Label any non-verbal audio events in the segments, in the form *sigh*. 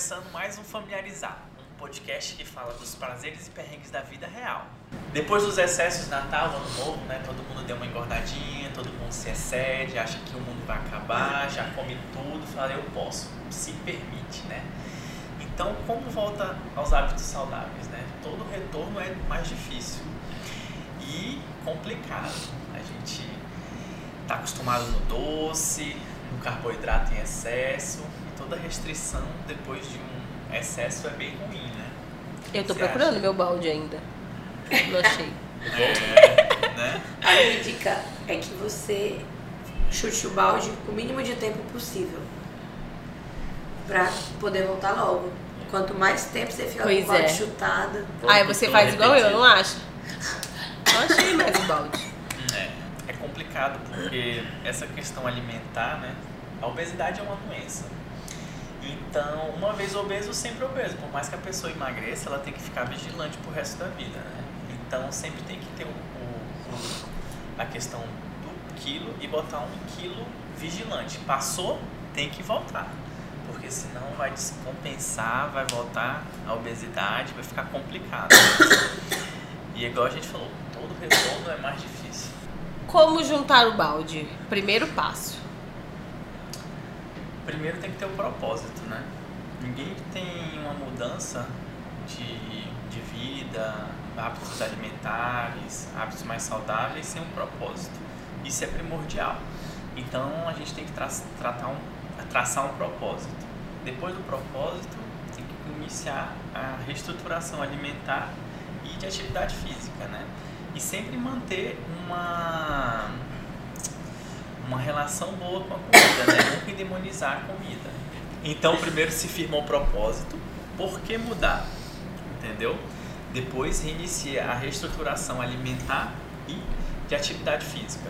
começando mais um Familiarizar, um podcast que fala dos prazeres e perrengues da vida real. Depois dos excessos de Natal, Ano Novo, né? Todo mundo deu uma engordadinha, todo mundo se excede, acha que o mundo vai acabar, já come tudo, fala eu posso, se permite, né? Então, como volta aos hábitos saudáveis, né? Todo retorno é mais difícil e complicado. A gente está acostumado no doce, no carboidrato em excesso, toda restrição depois de um excesso é bem ruim, né? Eu tô Você procurando acha? meu balde ainda. Não achei. É, né? *laughs* A minha dica é que você chute o balde o mínimo de tempo possível. Pra poder voltar logo. Quanto mais tempo você fica Pois com o balde é. chutado, Aí você Tô faz igual eu, não acha? Não achei mais o balde. *laughs* É, é complicado porque essa questão alimentar, né? A obesidade é uma doença. Então, uma vez obeso, sempre obeso. Por mais que a pessoa emagreça, ela tem que ficar vigilante pro resto da vida, né? Então, sempre tem que ter o, o- a questão do quilo e botar um quilo vigilante. Passou, tem que voltar. Porque senão vai descompensar, vai voltar a obesidade, vai ficar complicado. *coughs* E igual a gente falou, todo retorno é mais difícil. Como juntar o balde? Primeiro passo. Primeiro tem que ter o propósito, né? Ninguém tem uma mudança de, de vida, hábitos alimentares, hábitos mais saudáveis sem um propósito. Isso é primordial. Então a gente tem que tra tratar um, traçar um propósito. Depois do propósito, tem que iniciar a reestruturação alimentar e de atividade física, né? E sempre manter uma uma relação boa com a comida, né? Nunca demonizar a comida. Então, primeiro se firma o propósito, por que mudar? Entendeu? Depois reinicia a reestruturação alimentar e de atividade física.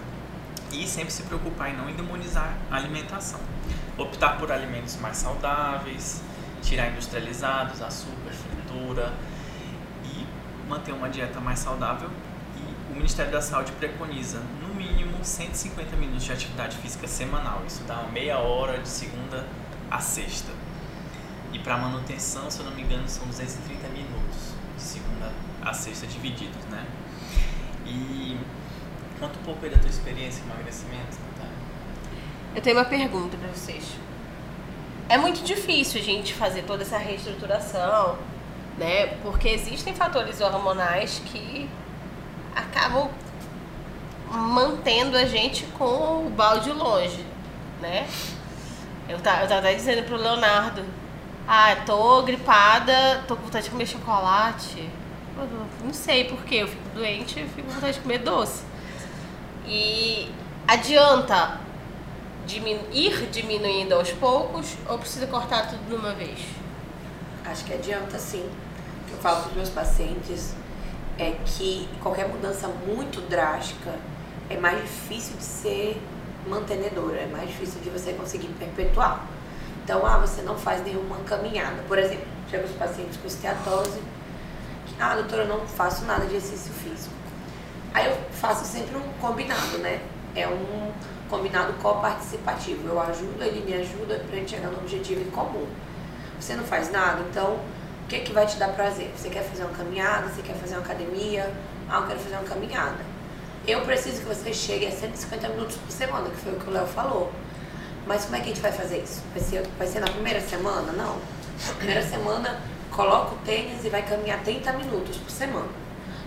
E sempre se preocupar em não demonizar a alimentação. Optar por alimentos mais saudáveis, tirar industrializados, açúcar, fritura e manter uma dieta mais saudável. E o Ministério da Saúde preconiza, no mínimo, 150 minutos de atividade física semanal. Isso dá meia hora de segunda a sexta. E para manutenção, se eu não me engano, são 230 minutos de segunda a sexta divididos, né? E conta um pouco aí da tua experiência em emagrecimento, Natália. Eu tenho uma pergunta pra vocês. É muito difícil a gente fazer toda essa reestruturação, né? Porque existem fatores hormonais que acabam mantendo a gente com o balde longe, né? Eu tava, eu tava até dizendo pro Leonardo, ah, tô gripada, tô com vontade de comer chocolate. Não sei porquê, eu fico doente e fico com vontade de comer doce. E adianta diminu ir diminuindo aos poucos ou precisa cortar tudo de uma vez? acho que adianta sim. O que eu falo para os meus pacientes é que qualquer mudança muito drástica é mais difícil de ser mantenedora, é mais difícil de você conseguir perpetuar. Então, ah, você não faz nenhuma caminhada. Por exemplo, chega os pacientes com esteatose, que, ah, doutora, eu não faço nada de exercício físico. Aí eu faço sempre um combinado, né? É um combinado coparticipativo. Eu ajudo, ele me ajuda gente chegar no objetivo em comum. Você não faz nada, então o que, que vai te dar prazer? Você quer fazer uma caminhada? Você quer fazer uma academia? Ah, eu quero fazer uma caminhada. Eu preciso que você chegue a 150 minutos por semana, que foi o que o Léo falou. Mas como é que a gente vai fazer isso? Vai ser, vai ser na primeira semana? Não. Na primeira semana, coloca o tênis e vai caminhar 30 minutos por semana.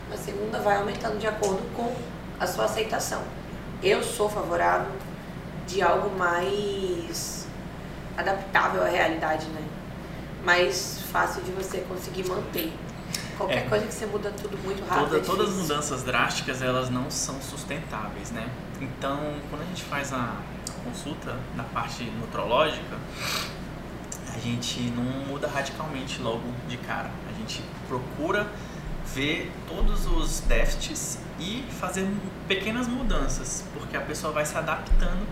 Na segunda, vai aumentando de acordo com a sua aceitação. Eu sou favorável de algo mais adaptável à realidade, né? Mais fácil de você conseguir manter. Qualquer É. coisa que você muda tudo muito rápido. Toda, é todas as mudanças drásticas elas não são sustentáveis, né? Então, quando a gente faz a consulta na parte nutrológica, a gente não muda radicalmente logo de cara. A gente procura ver todos os déficits e fazer pequenas mudanças, porque a pessoa vai se adaptando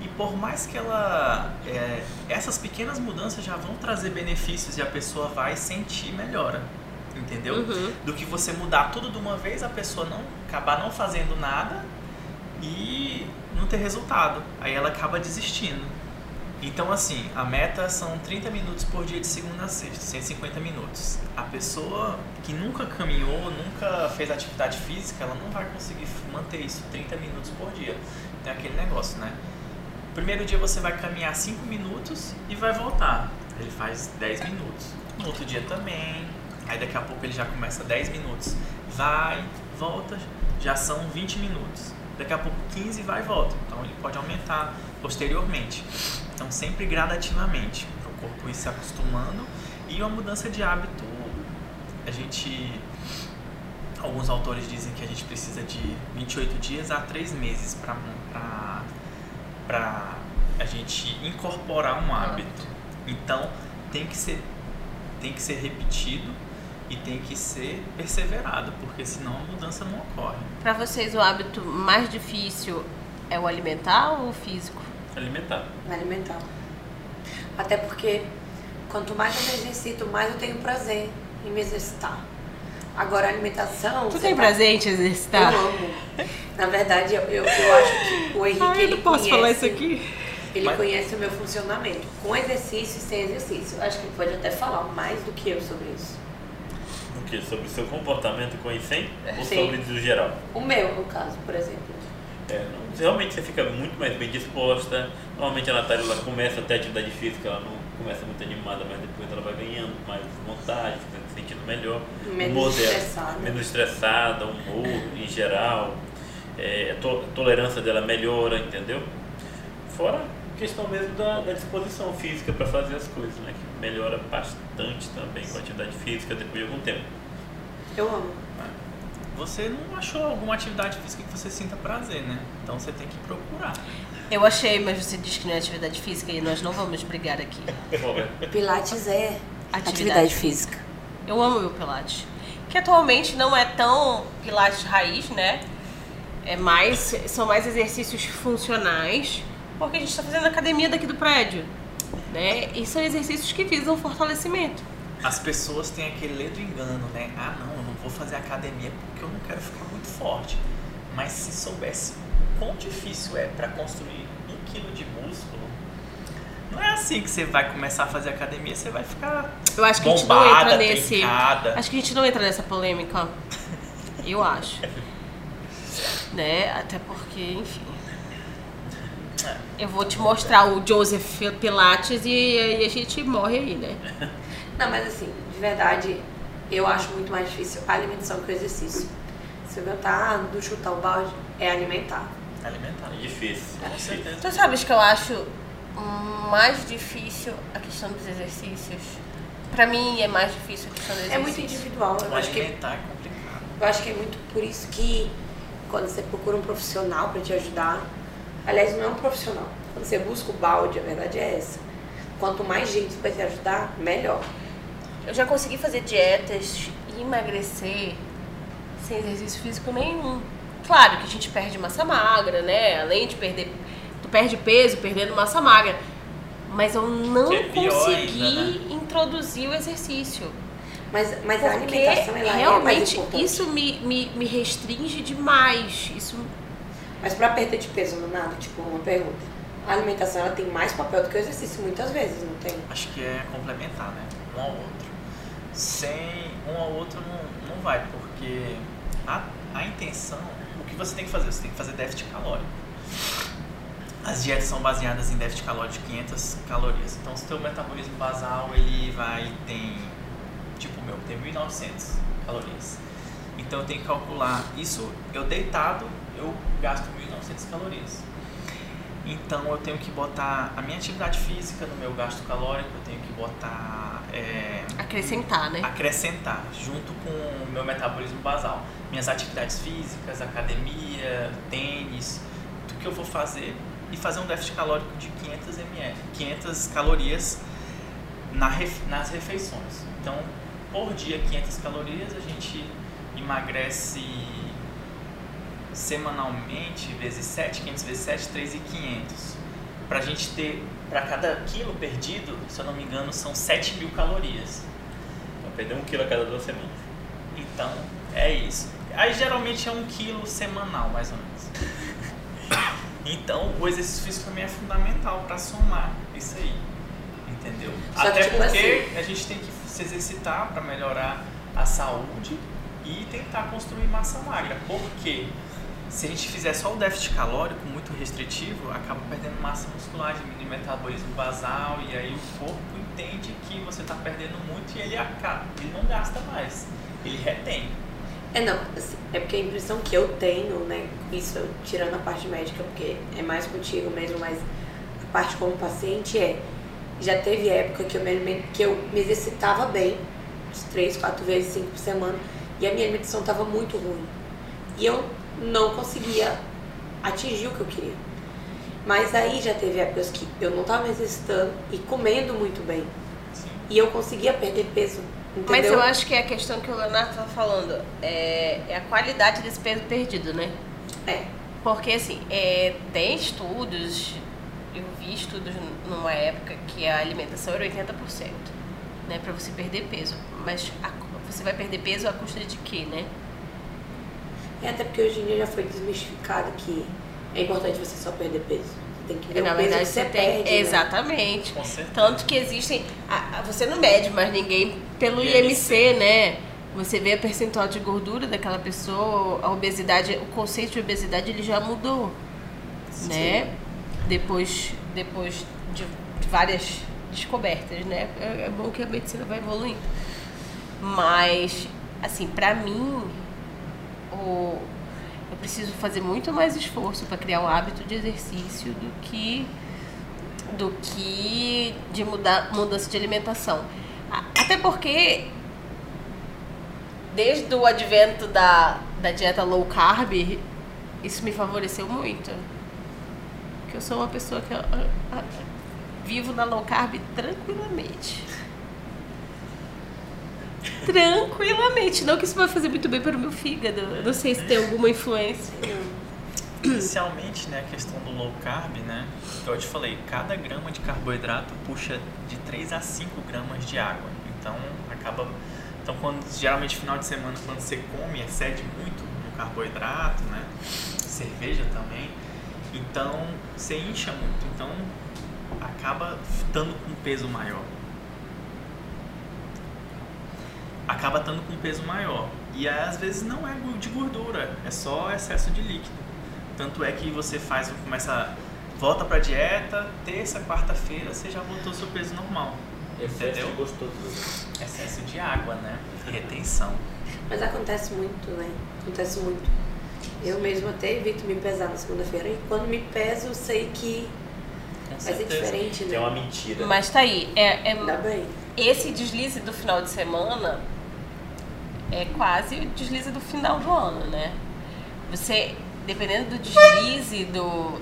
e por mais que ela é, essas pequenas mudanças já vão trazer benefícios e a pessoa vai sentir melhora, entendeu? Uhum. do que você mudar tudo de uma vez, a pessoa não acabar não fazendo nada e não ter resultado. Aí ela acaba desistindo. Então, assim, a meta são 30 minutos por dia de segunda a sexta, 150 minutos. A pessoa que nunca caminhou, nunca fez atividade física, ela não vai conseguir manter isso 30 minutos por dia. Tem aquele negócio, né? Primeiro dia você vai caminhar 5 minutos e vai voltar. Ele faz 10 minutos. No outro dia também. Aí daqui a pouco ele já começa 10 minutos. Vai, volta, já são 20 minutos. Daqui a pouco 15 vai e volta. Então ele pode aumentar posteriormente. Então sempre gradativamente, para o corpo ir se acostumando e uma mudança de hábito. A gente alguns autores dizem que a gente precisa de 28 dias a 3 meses para a gente incorporar um hábito. Então tem que ser tem que ser repetido e tem que ser perseverado, porque senão a mudança não ocorre. Para vocês o hábito mais difícil é o alimentar ou o físico? Alimentar. Alimentar. Até porque quanto mais eu me exercito, mais eu tenho prazer em me exercitar. Agora, a alimentação. Tu tem tá... prazer em te exercitar? Eu amo. Na verdade, eu, eu, eu acho que o Henrique. Ai, ele não posso conhece, falar isso aqui. Ele Mas... conhece o meu funcionamento, com exercício e sem exercício. Acho que ele pode até falar mais do que eu sobre isso. O que? Sobre o seu comportamento com e sem? Ou Sim. sobre o geral? O meu, no caso, por exemplo. É, realmente você fica muito mais bem disposta. Normalmente a Natália ela começa até a atividade física, ela não começa muito animada, mas depois ela vai ganhando mais vontade, fica se sentindo melhor. Menos estressada. Menos estressada, humor em geral. É, a to tolerância dela melhora, entendeu? Fora a questão mesmo da, da disposição física para fazer as coisas, né? Que melhora bastante também com a atividade física depois de algum tempo. Eu amo. Você não achou alguma atividade física que você sinta prazer, né? Então você tem que procurar. Eu achei, mas você diz que não é atividade física e nós não vamos brigar aqui. Pilates é Atividade, atividade física. Eu amo meu Pilates. Que atualmente não é tão Pilates raiz, né? É mais, são mais exercícios funcionais, porque a gente está fazendo academia daqui do prédio, né? E são exercícios que visam fortalecimento. As pessoas têm aquele ledo engano, né? Ah, não, eu não vou fazer academia porque eu não quero ficar muito forte. Mas se soubesse quão difícil é para construir um quilo de músculo, não é assim que você vai começar a fazer academia, você vai ficar. Eu acho que bombada, a gente não entra nesse. trincada. Acho que a gente não entra nessa polêmica. *laughs* Eu acho. né? Até porque, enfim. É. Eu vou te mostrar o Joseph Pilates e, e a gente morre aí, né? *laughs* Não, mas assim, de verdade, eu acho muito mais difícil a alimentação que o exercício. Se eu cantar do chutar o balde, é alimentar. Alimentar. É difícil. Com certeza. Tu sabes que eu acho mais difícil a questão dos exercícios? Pra mim é mais difícil a questão dos É muito exercícios. individual. Eu O acho, que, alimentar é complicado. eu acho que é muito por isso que quando você procura um profissional para te ajudar, aliás, não é um profissional. Quando você busca o balde, a verdade é essa. Quanto mais gente vai te ajudar, melhor. Eu já consegui fazer dietas e emagrecer sem exercício físico nenhum. Claro que a gente perde massa magra, né? Além de perder. Tu perde peso perdendo massa magra. Mas eu não é consegui ainda, né? introduzir o exercício. Mas, mas a Porque alimentação ela é mais realmente importante. isso me, me, me restringe demais. Isso Mas para perda de peso nada, tipo, uma pergunta. A alimentação ela tem mais papel do que o exercício, muitas vezes, não tem? Acho que é complementar, né? Um ao outro. Sem um ao outro não, não vai, porque a, a intenção, o que você tem que fazer? Você tem que fazer déficit calórico. As dietas são baseadas em déficit calórico de 500 calorias. Então, se o teu metabolismo basal ele vai tem tipo meu tem 1.900 calorias. Então eu tenho que calcular isso. Eu deitado eu gasto 1.900 calorias. Então eu tenho que botar a minha atividade física no meu gasto calórico. Eu tenho que botar é, acrescentar, né? acrescentar junto com o meu metabolismo basal. Minhas atividades físicas, academia, tênis, tudo que eu vou fazer e fazer um déficit calórico de 500 ml, 500 calorias na nas refeições. Então, por dia 500 calorias, a gente emagrece semanalmente vezes 7, 500 vezes 7, 3,500. Pra gente ter, pra cada quilo perdido, se eu não me engano, são 7 mil calorias. Vai perder um quilo a cada duas semanas. Então, é isso. Aí geralmente é um quilo semanal, mais ou menos. *laughs* Então, o exercício físico também é fundamental para somar isso aí. Entendeu? Só Até tipo porque a gente tem que se exercitar para melhorar a saúde e tentar construir massa magra. Porque se a gente fizer só o déficit calórico muito restritivo, acaba perdendo massa muscular, diminui o metabolismo basal e aí o corpo entende que você está perdendo muito e ele acaba, ele não gasta mais, ele retém. É, não, assim, é porque a impressão que eu tenho, né, isso tirando a parte médica, porque é mais contigo mesmo, mas a parte como paciente é, já teve época que eu me, que eu me exercitava bem, três, quatro vezes, cinco por semana, e a minha alimentação estava muito ruim. E eu não conseguia atingir o que eu queria. Mas aí já teve épocas que eu não estava exercitando e comendo muito bem. E eu conseguia perder peso, entendeu? Mas eu acho que é a questão que o Leonardo estava falando é, é a qualidade desse peso perdido, né? É. Porque, assim, é, tem estudos, eu vi estudos numa época que a alimentação era 80%, né? Pra você perder peso. Mas a- você vai perder peso à custa de quê, né? É até porque hoje em dia já foi desmistificado que é importante você só perder peso. Você tem que ver Na o peso verdade, que você tem. perde. né? Exatamente. Certeza. Tanto que existem. a- a- você não mede mais ninguém pelo IMC. IMC, né? Você vê a percentual de gordura daquela pessoa, a obesidade, o conceito de obesidade ele já mudou, né? Depois, depois de, de várias descobertas, né? É, é bom que a medicina vai evoluindo. Mas, assim, pra mim, o, eu preciso fazer muito mais esforço para criar um hábito de exercício do que do que de mudar mudança de alimentação. Até porque desde o advento da, da dieta low carb, isso me favoreceu muito. Porque eu sou uma pessoa que ah, ah, vivo na low carb tranquilamente. Tranquilamente. Não que isso vai fazer muito bem para o meu fígado. Não sei se tem alguma influência. Inicialmente, né, a questão do low carb, né? Igual eu te falei, cada grama de carboidrato puxa de 3 a 5 gramas de água. Então, acaba. Então, quando, geralmente, final de semana, quando você come, excede muito no carboidrato, né? Cerveja também. Então, você incha muito. Então, acaba estando com um peso maior. Acaba estando com um peso maior. E às vezes não é de gordura, é só excesso de líquido. Tanto é que você faz, começa, volta pra dieta, terça, quarta-feira, você já voltou ao seu peso normal. Excesso Entendeu? de gostoso. Excesso de água, né? Retenção. Mas acontece muito, né? Acontece muito. Eu mesma até evito me pesar na segunda-feira e quando me peso eu sei que Com vai ser diferente, né? é uma mentira. Mas tá aí. É, é, Ainda bem. esse deslize do final de semana é quase o deslize do final do ano, né? Você, dependendo do deslize do,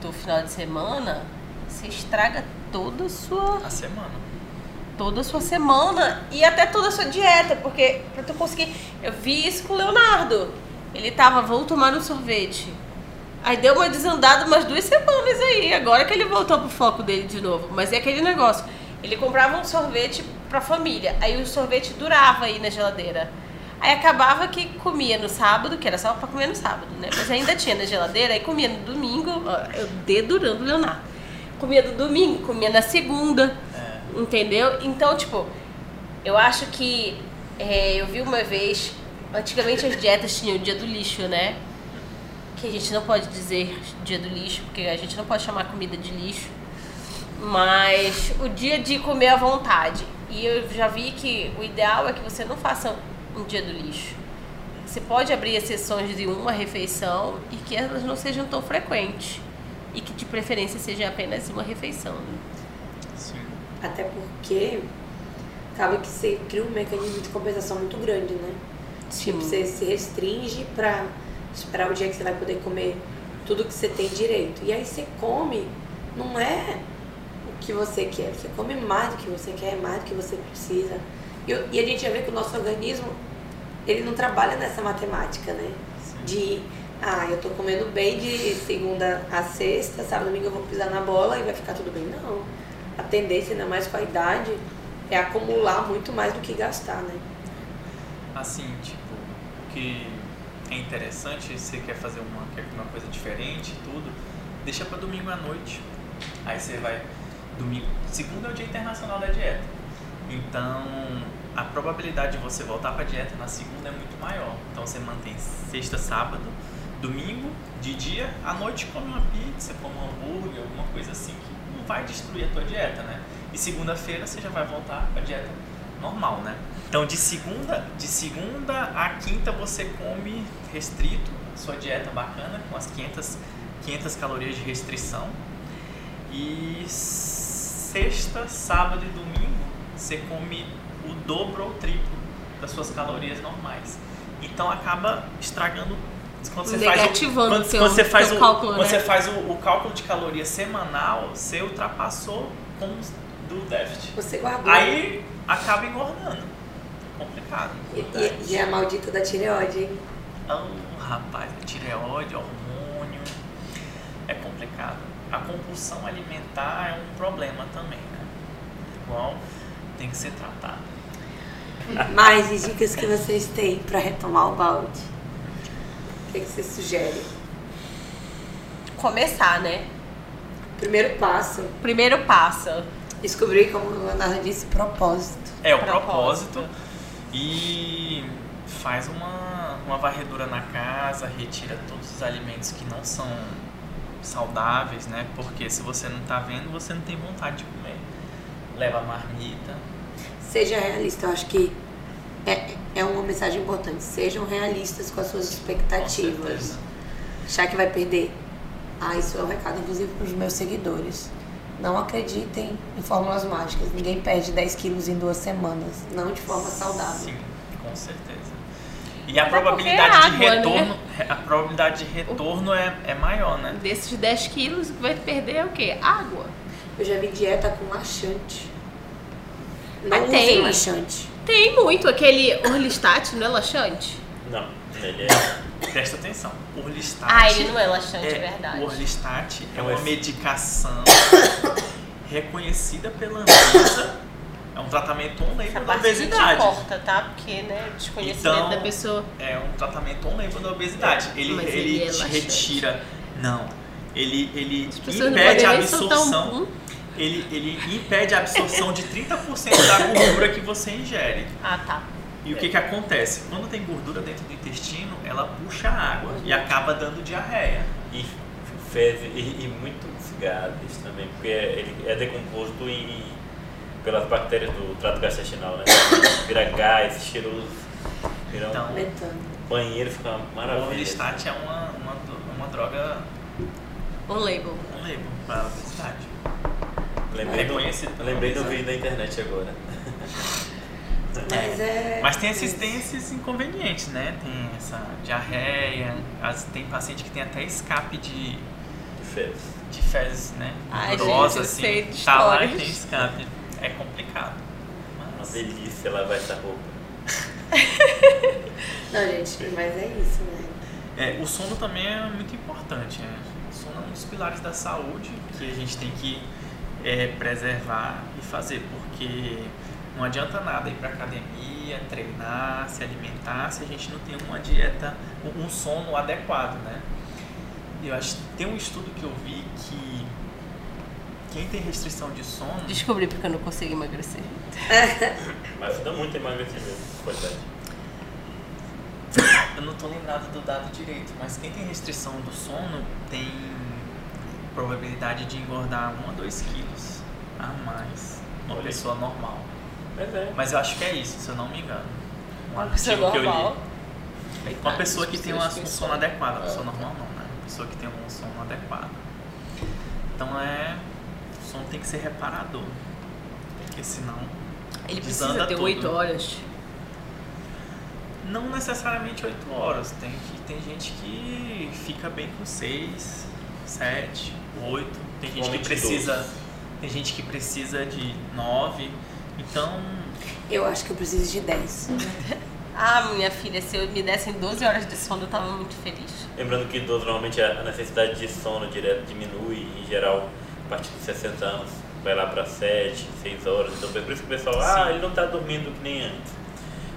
do final de semana, você estraga toda a sua A semana. toda a sua semana e até toda a sua dieta, porque pra tu conseguir. Eu vi isso com o Leonardo. Ele tava, vamos tomar um sorvete. Aí deu uma desandada umas duas semanas aí, agora que ele voltou pro foco dele de novo. Mas é aquele negócio. Ele comprava um sorvete pra família, aí o sorvete durava aí na geladeira. Aí acabava que comia no sábado, que era só pra comer no sábado, né? Mas ainda tinha na geladeira, aí comia no domingo, ó, eu dedurando o Leonardo. Comia no domingo, comia na segunda. É. Entendeu? Então, tipo, eu acho que é, eu vi uma vez. Antigamente as dietas tinham o dia do lixo, né? Que a gente não pode dizer dia do lixo, porque a gente não pode chamar comida de lixo. Mas o dia de comer à vontade. E eu já vi que o ideal é que você não faça um dia do lixo. Você pode abrir exceções de uma refeição e que elas não sejam tão frequentes. E que de preferência seja apenas uma refeição. né? Sim. Até porque acaba que você cria um mecanismo de compensação muito grande, né? Tipo, você se restringe pra esperar o dia que você vai poder comer tudo que você tem direito. E aí você come, não é o que você quer, você come mais do que você quer, mais do que você precisa. E, e a gente já vê que o nosso organismo, ele não trabalha nessa matemática, né? De, ah, eu tô comendo bem de segunda a sexta, sábado, domingo eu vou pisar na bola e vai ficar tudo bem. Não. A tendência, ainda mais com a idade, é acumular muito mais do que gastar, né? Assim, tipo, o que é interessante, se você quer fazer uma, quer uma coisa diferente e tudo, deixa para domingo à noite. Aí você vai domingo, segunda é o dia internacional da dieta. Então, a probabilidade de você voltar para dieta na segunda é muito maior. Então você mantém sexta, sábado, domingo, de dia, à noite come uma pizza, come um hambúrguer, alguma coisa assim que não vai destruir a tua dieta, né? E segunda-feira você já vai voltar para dieta normal, né? Então de segunda, de segunda a quinta você come restrito, sua dieta bacana com as 500 500 calorias de restrição. E sexta, sábado e domingo você come o dobro ou triplo das suas calorias normais. Então acaba estragando quando você faz o, quando, seu, quando você faz o, cálculo, quando né? você faz o, o cálculo de caloria semanal, você ultrapassou com do déficit. Você guardou. Aí acaba engordando. Complicado. E, e, e é a maldita da tireoide, hein? Oh, rapaz, tireoide, hormônio. É complicado. A compulsão alimentar é um problema também, né? Igual tem que ser tratado. Mais dicas que vocês têm para retomar o balde? O que, que você sugere? Começar, né? Primeiro passo, Primeiro passo. descobrir, como a Leonardo disse, propósito. É o Propósito. propósito. E faz uma, uma varredura na casa, retira todos os alimentos que não são saudáveis, né? Porque se você não tá vendo, você não tem vontade de comer. Leva a marmita. Seja realista, eu acho que é, é uma mensagem importante. Sejam realistas com as suas expectativas. Achar que vai perder. Ah, isso é um recado, inclusive, para os meus seguidores. Não acreditem em fórmulas mágicas. Ninguém perde 10 quilos em duas semanas. Não de forma saudável. Sim, com certeza. E a Até probabilidade é de água, retorno, a probabilidade de retorno é, é maior, né? Desses 10 quilos, o que vai perder é o quê? Água. Eu já vi dieta com laxante. Não Mas tem. laxante. Tem muito. Aquele Orlistat não é laxante? Não, ele é. Presta atenção. Orlistat. Ah, ele não é laxante, é, verdade. O Orlistat é É um uma efe- medicação *coughs* reconhecida pela Anvisa. É um tratamento on Essa label da obesidade. corta, tá? Porque, né, desconhecimento Então, da pessoa. É um tratamento on label da obesidade. Ele, Mas ele, ele é retira. Não. Ele, ele não impede a absorção. um. Ele, ele impede a absorção de 30% da gordura que você ingere. Ah, tá. E o que, que acontece? Quando tem gordura dentro do intestino, ela puxa a água e acaba dando diarreia. E fezes e, e muitos gases também, porque ele é decomposto em, pelas bactérias do trato gastrointestinal, né? Vira gás, cheiroso, vira Então, um Metano. banheiro, fica uma O maravilha. Orlistat é uma, uma, uma droga Um label. on label para a obesidade. Lembrei, do, Reconhecido pela lembrei do vídeo da internet agora. Mas é. Mas tem esses, tem esses inconvenientes, né? Tem essa diarreia, as- tem paciente que tem até escape de, De fezes. de fezes, né? Ai, Gordurosa, gente, eu assim. sei de tá lá e tem escape. É complicado. Uma Mas, delícia lavar essa roupa. *laughs* Não, gente, mas é isso, né? é, o sono também é muito importante. Né? O sono é um dos pilares da saúde que a gente tem que é, preservar e fazer, porque não adianta nada ir para academia, treinar, se alimentar, se a gente não tem uma dieta, um sono adequado, né? Eu acho que tem um estudo que eu vi que quem tem restrição de sono, Descobri porque eu não consigo emagrecer. *laughs* Mas ajuda muito a emagrecer mesmo, qualidade. eu não tô lembrado do dado direito, mas quem tem restrição do sono tem probabilidade de engordar 1 a 2 quilos a mais uma Olha. pessoa normal. Mas é. Mas eu acho que é isso, se eu não me engano. Um Uma pessoa eu li. normal. Uma pessoa que tem uma, um sono adequado, uma pessoa É. normal não, né? Uma pessoa que tem um sono adequado. Então é. O sono tem que ser reparador. Porque senão. Ele precisa ter tudo. 8 horas. Não necessariamente 8 horas. Tem, que, tem gente que fica bem com 6, 7, 8. Tem gente que precisa. 12. Tem gente que precisa de 9. Então. Eu acho que eu preciso de 10. *laughs* Ah, minha filha, se eu me dessem 12 horas de sono, eu tava muito feliz. Lembrando que idoso normalmente a necessidade de sono direto diminui em geral a partir de 60 anos. Vai lá para 7, 6 horas. Então é por isso que o pessoal, ah, Sim. ele não está dormindo que nem antes.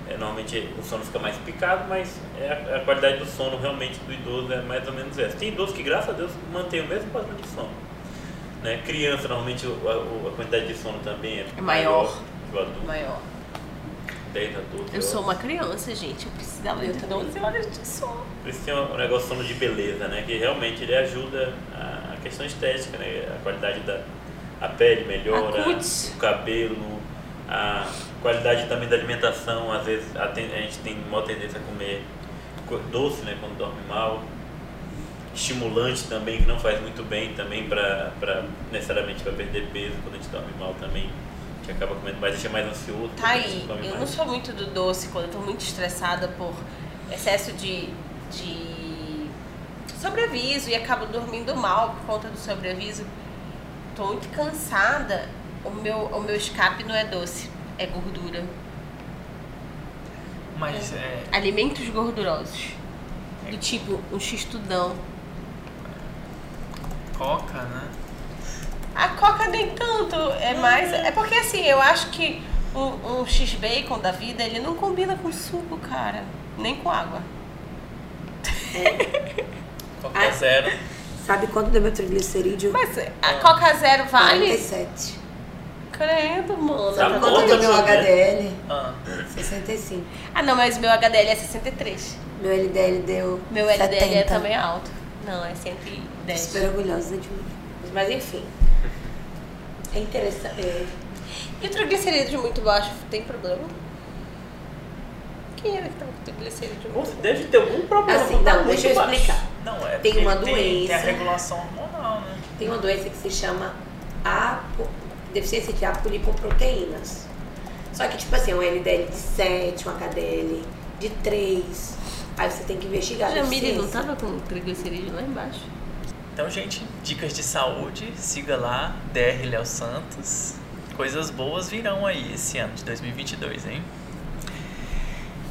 É, normalmente o sono fica mais picado, mas é a, a qualidade do sono realmente do idoso é mais ou menos essa. Tem idosos que, graças a Deus, mantém o mesmo padrão de sono. Né? Criança, normalmente o- a, a quantidade de sono também é, É maior. que o adulto. Maior. 10 a 12 Eu sou horas. uma criança, gente. Eu precisava de também. 12 horas de sono. Por isso tem um negócio sono de beleza, né? Que realmente ele ajuda a, a questão estética, né? A qualidade da a pele melhora, o cabelo, a qualidade também da alimentação. Às vezes a, ten- a gente tem uma tendência a comer co- doce, né? Quando dorme mal. Estimulante também, que não faz muito bem também para necessariamente para perder peso quando a gente dorme mal também. A gente acaba comendo mais, deixa mais ansioso. Tá aí. Eu não mais. sou muito do doce quando eu tô muito estressada por excesso de, de sobreaviso e acabo dormindo mal por conta do sobreaviso. Tô muito cansada. O meu, o meu escape não é doce, é gordura. Mas é, Alimentos gordurosos. Do tipo um x-tudão. coca, né? A coca nem tanto, é mais. É porque assim, eu acho que um, um X-Bacon da vida, ele não combina com suco, cara. Nem com água. *laughs* Coca Ah. zero. Sabe quanto deu meu triglicerídeo? Mas a Coca Zero vale? 47. Credo, mano. Tá tá. Quanto deu meu né? HDL? Ah, 65. Ah, não, mas meu HDL é 63. Meu LDL deu Meu LDL 70. é também alto. Não, é 110. Super orgulhosa de mim. Mas enfim. É interessante. é, E o triglicerídeo muito baixo tem problema? Quem era que tava com triglicerídeo muito baixo? Deve ter algum problema. Assim, tá não, deixa eu explicar. não, é Tem uma Tem, tem a doença. regulação hormonal, né? Tem uma doença que se chama apo- deficiência de apolipoproteínas. Só que, tipo assim, um LDL de 7, um HDL de 3. Aí você tem que investigar. a Jamile não tava com triglicerídeo lá embaixo? Então, gente, dicas de saúde, siga lá, DR Léo Santos. Coisas boas virão aí esse ano de 2022, hein?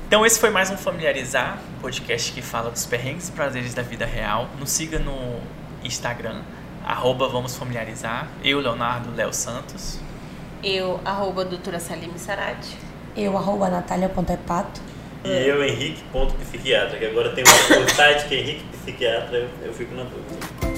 Então, esse foi mais um Familiarizar, podcast que fala dos perrengues e prazeres da vida real. Nos siga no Instagram, arroba Vamos Familiarizar. Eu, Leonardo Léo Santos. Eu, arroba doutora Salim Sarati. Eu, arroba natália.epato. E eu, Henrique, ponto psiquiatra, que agora tem um site que é Henrique Psiquiatra, eu, eu fico na dúvida.